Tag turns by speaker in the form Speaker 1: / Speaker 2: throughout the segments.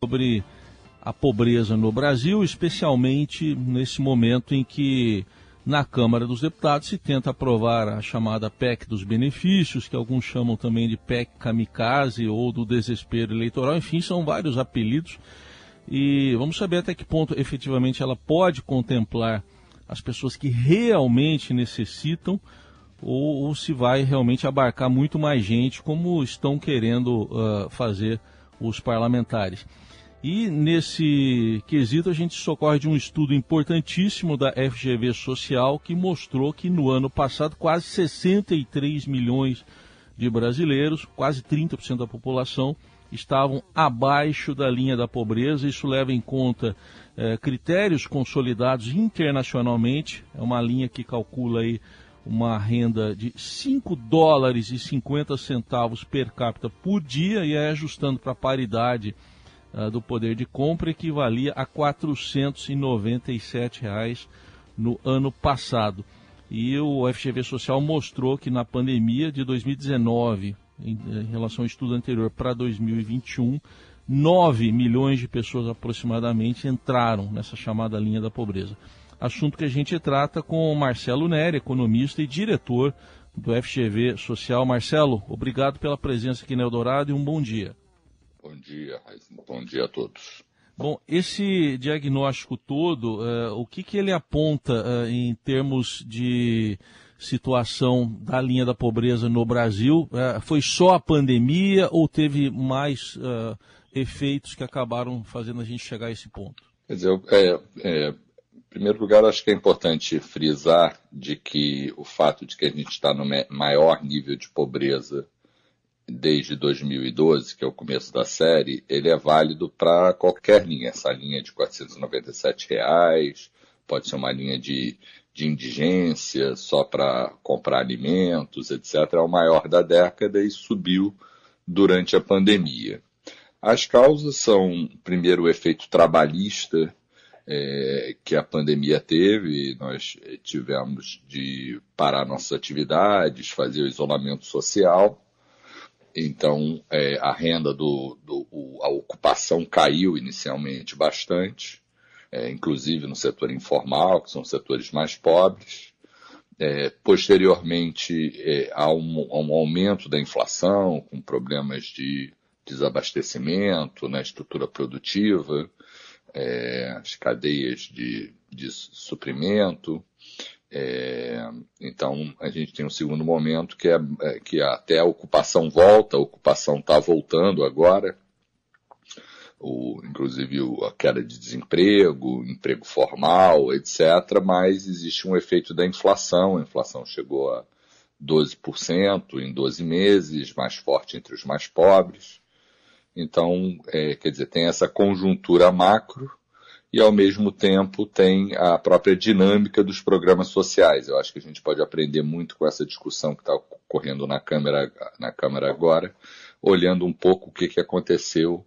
Speaker 1: sobre a pobreza no Brasil, especialmente nesse momento em que na Câmara dos Deputados se tenta aprovar a chamada PEC dos benefícios, que alguns chamam também de PEC kamikaze ou do desespero eleitoral, enfim, são vários apelidos. E vamos saber até que ponto efetivamente ela pode contemplar as pessoas que realmente necessitam ou, ou se vai realmente abarcar muito mais gente, como estão querendo uh, fazer os parlamentares. E nesse quesito a gente socorre de um estudo importantíssimo da FGV Social que mostrou que no ano passado quase 63 milhões de brasileiros, quase 30% da população, estavam abaixo da linha da pobreza. Isso leva em conta eh, critérios consolidados internacionalmente. É uma linha que calcula aí uma renda de 5 dólares e 50 centavos per capita por dia e é ajustando para a paridade uh, do poder de compra equivalia a 497 reais no ano passado. E o FGV Social mostrou que na pandemia de 2019, em, em relação ao estudo anterior para 2021, 9 milhões de pessoas aproximadamente entraram nessa chamada linha da pobreza assunto que a gente trata com o Marcelo Neri, economista e diretor do FGV Social. Marcelo, obrigado pela presença aqui no Eldorado e um bom dia.
Speaker 2: Bom dia, bom dia a todos.
Speaker 1: Bom, esse diagnóstico todo, uh, o que, que ele aponta uh, em termos de situação da linha da pobreza no Brasil? Uh, foi só a pandemia ou teve mais efeitos que acabaram fazendo a gente chegar a esse ponto?
Speaker 2: Quer dizer, é, é, primeiro lugar, acho que é importante frisar de que o fato de que a gente está no maior nível de pobreza desde 2012, que é o começo da série, ele é válido para qualquer linha. Essa linha de 497 reais, pode ser uma linha de, de indigência só para comprar alimentos, etc. É o maior da década e subiu durante a pandemia. As causas são, primeiro, o efeito trabalhista é, que a pandemia teve, nós tivemos de parar nossas atividades, fazer o isolamento social. Então, é, a renda do, do a ocupação caiu inicialmente bastante, é, inclusive no setor informal, que são setores mais pobres. É, posteriormente, é, há um, um, aumento da inflação, com problemas de desabastecimento na estrutura produtiva, é, as cadeias de, de suprimento. É, então, a gente tem um segundo momento que é, é que até a ocupação volta, a ocupação está voltando agora, o, inclusive a queda de desemprego, emprego formal, etc., mas existe um efeito da inflação, a inflação chegou a 12% em 12 meses, mais forte entre os mais pobres. Então, é, quer dizer, tem essa conjuntura macro e, ao mesmo tempo, tem a própria dinâmica dos programas sociais. Eu acho que a gente pode aprender muito com essa discussão que está ocorrendo na Câmara, na Câmara agora, olhando um pouco o que, que aconteceu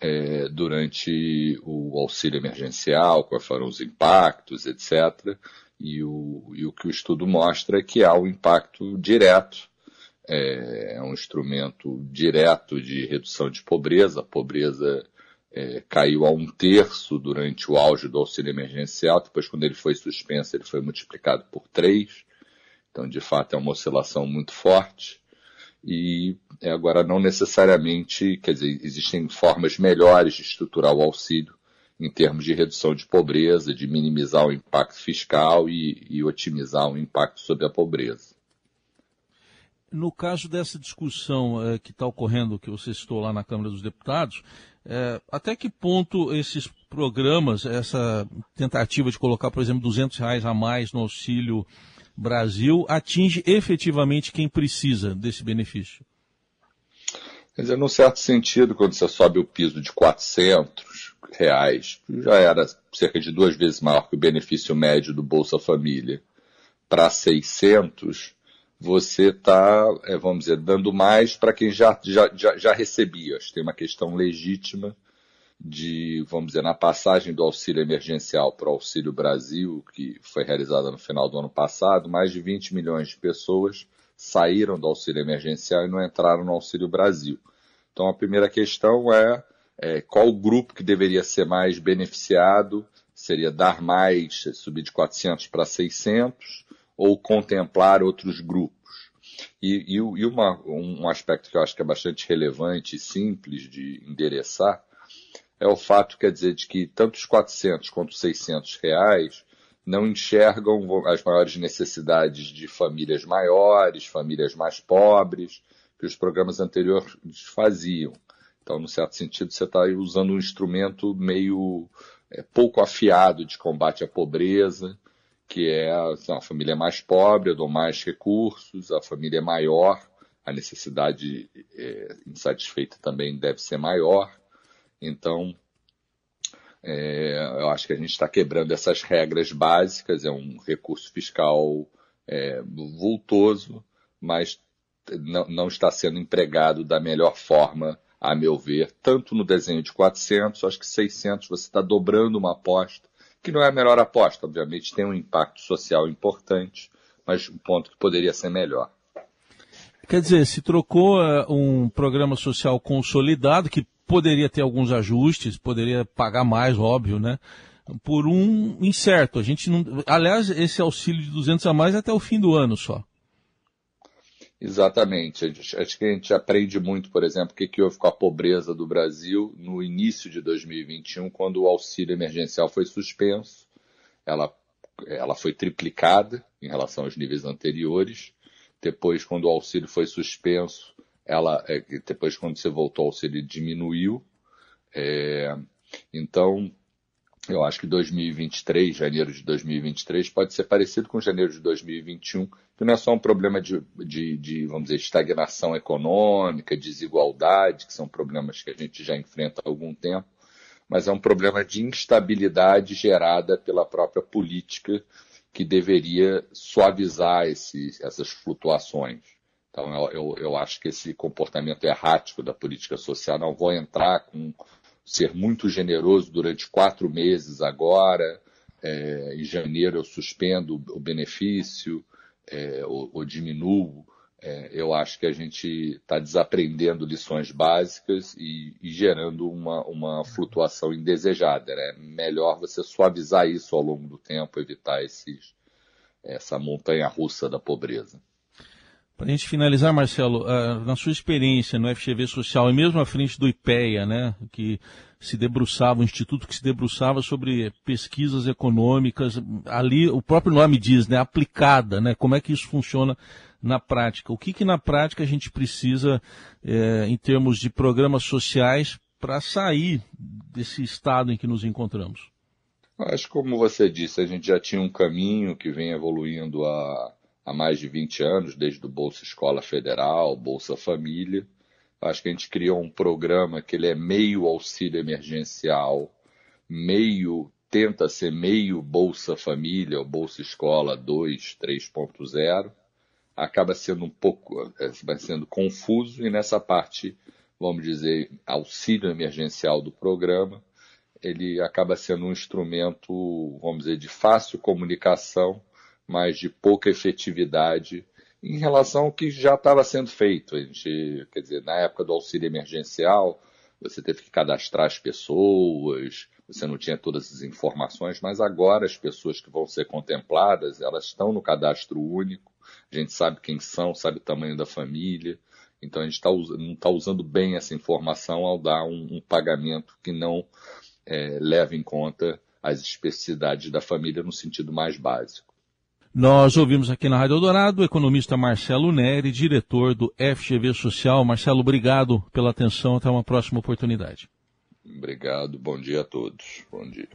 Speaker 2: é, durante o auxílio emergencial, quais foram os impactos, etc. E o, e o que o estudo mostra é que há um impacto direto é, é um instrumento direto de redução de pobreza. A pobreza é, caiu a um terço durante o auge do auxílio emergencial, depois quando ele foi suspenso ele foi multiplicado por três. Então, de fato, é uma oscilação muito forte. E é, agora não necessariamente, quer dizer, existem formas melhores de estruturar o auxílio em termos de redução de pobreza, de minimizar o impacto fiscal e, e otimizar o impacto sobre a pobreza.
Speaker 1: No caso dessa discussão é, que está ocorrendo, que você citou lá na Câmara dos Deputados, é, até que ponto esses programas, essa tentativa de colocar, por exemplo, 200 reais a mais no Auxílio Brasil, atinge efetivamente quem precisa desse benefício?
Speaker 2: Quer dizer, num certo sentido, quando você sobe o piso de 400 reais, já era cerca de duas vezes maior que o benefício médio do Bolsa Família, para 600, você está, é, vamos dizer, dando mais para quem já, já, já, já recebia. Acho que tem uma questão legítima de, vamos dizer, na passagem do auxílio emergencial para o Auxílio Brasil, que foi realizada no final do ano passado, mais de 20 milhões de pessoas saíram do auxílio emergencial e não entraram no Auxílio Brasil. Então a primeira questão é é, qual o grupo que deveria ser mais beneficiado, seria dar mais, subir de 400 para 600, ou contemplar outros grupos. E, e, e uma, um aspecto que eu acho que é bastante relevante e simples de endereçar é o fato, quer dizer, de que tanto os 400 quanto os 600 reais não enxergam as maiores necessidades de famílias maiores, famílias mais pobres, que os programas anteriores faziam. Então, no certo sentido, você está usando um instrumento meio é, pouco afiado de combate à pobreza, que é assim, a família mais pobre, eu dou mais recursos, a família é maior, a necessidade é, insatisfeita também deve ser maior. Então, é, eu acho que a gente está quebrando essas regras básicas, é um recurso fiscal é, vultoso, mas não, não está sendo empregado da melhor forma, a meu ver, tanto no desenho de 400, acho que 600 você está dobrando uma aposta, que não é a melhor aposta, obviamente tem um impacto social importante, mas um ponto que poderia ser melhor.
Speaker 1: Quer dizer, se trocou uh, um programa social consolidado, que poderia ter alguns ajustes, poderia pagar mais, óbvio, né? Por um incerto. A gente não. Aliás, esse auxílio de 200 a mais é até o fim do ano só.
Speaker 2: Exatamente. Acho que a gente aprende muito, por exemplo, o que, que houve com a pobreza do Brasil no início de 2021, quando o auxílio emergencial foi suspenso. Ela, ela foi triplicada em relação aos níveis anteriores. Depois, quando o auxílio foi suspenso, ela, é, depois quando você voltou ao auxílio, diminuiu. É, então, eu acho que 2023, janeiro de 2023, pode ser parecido com janeiro de 2021, que não é só um problema de, de, de, vamos dizer, estagnação econômica, desigualdade, que são problemas que a gente já enfrenta há algum tempo, mas é um problema de instabilidade gerada pela própria política que deveria suavizar esse, essas flutuações. Então, eu, eu, acho que esse comportamento errático da política social, não vou entrar com ser muito generoso durante quatro meses agora, é, em janeiro eu suspendo o benefício é, ou, ou, diminuo. É, eu acho que a gente está desaprendendo lições básicas e, e gerando uma, uma, flutuação indesejada. É né? melhor você suavizar isso ao longo do tempo, evitar esses, essa montanha russa da pobreza.
Speaker 1: Para a gente finalizar, Marcelo, uh, na sua experiência no FGV Social e mesmo à frente do IPEA, né, que se debruçava, um instituto que se debruçava sobre pesquisas econômicas, ali o próprio nome diz, né, aplicada, né, como é que isso funciona na prática? O que, que na prática a gente precisa eh, em termos de programas sociais para sair desse estado em que nos encontramos?
Speaker 2: Acho que como você disse, a gente já tinha um caminho que vem evoluindo a há mais de 20 anos, desde o Bolsa Escola Federal, Bolsa Família. Acho que a gente criou um programa que ele é meio auxílio emergencial, meio tenta ser meio Bolsa Família ou Bolsa Escola 2, 3.0. Acaba sendo um pouco, é, vai sendo confuso e nessa parte, vamos dizer, auxílio emergencial do programa, ele acaba sendo um instrumento, vamos dizer, de fácil comunicação, mas de pouca efetividade em relação ao que já estava sendo feito. A gente, quer dizer, na época do auxílio emergencial, você teve que cadastrar as pessoas, você não tinha todas as informações, mas agora as pessoas que vão ser contempladas, elas estão no cadastro único, a gente sabe quem são, sabe o tamanho da família, então a gente tá, não está usando bem essa informação ao dar um, um pagamento que não é, leva em conta as especificidades da família no sentido mais básico.
Speaker 1: Nós ouvimos aqui na Rádio Eldorado o economista Marcelo Neri, diretor do FGV Social. Marcelo, obrigado pela atenção. Até uma próxima oportunidade.
Speaker 2: Obrigado. Bom dia a todos. Bom dia.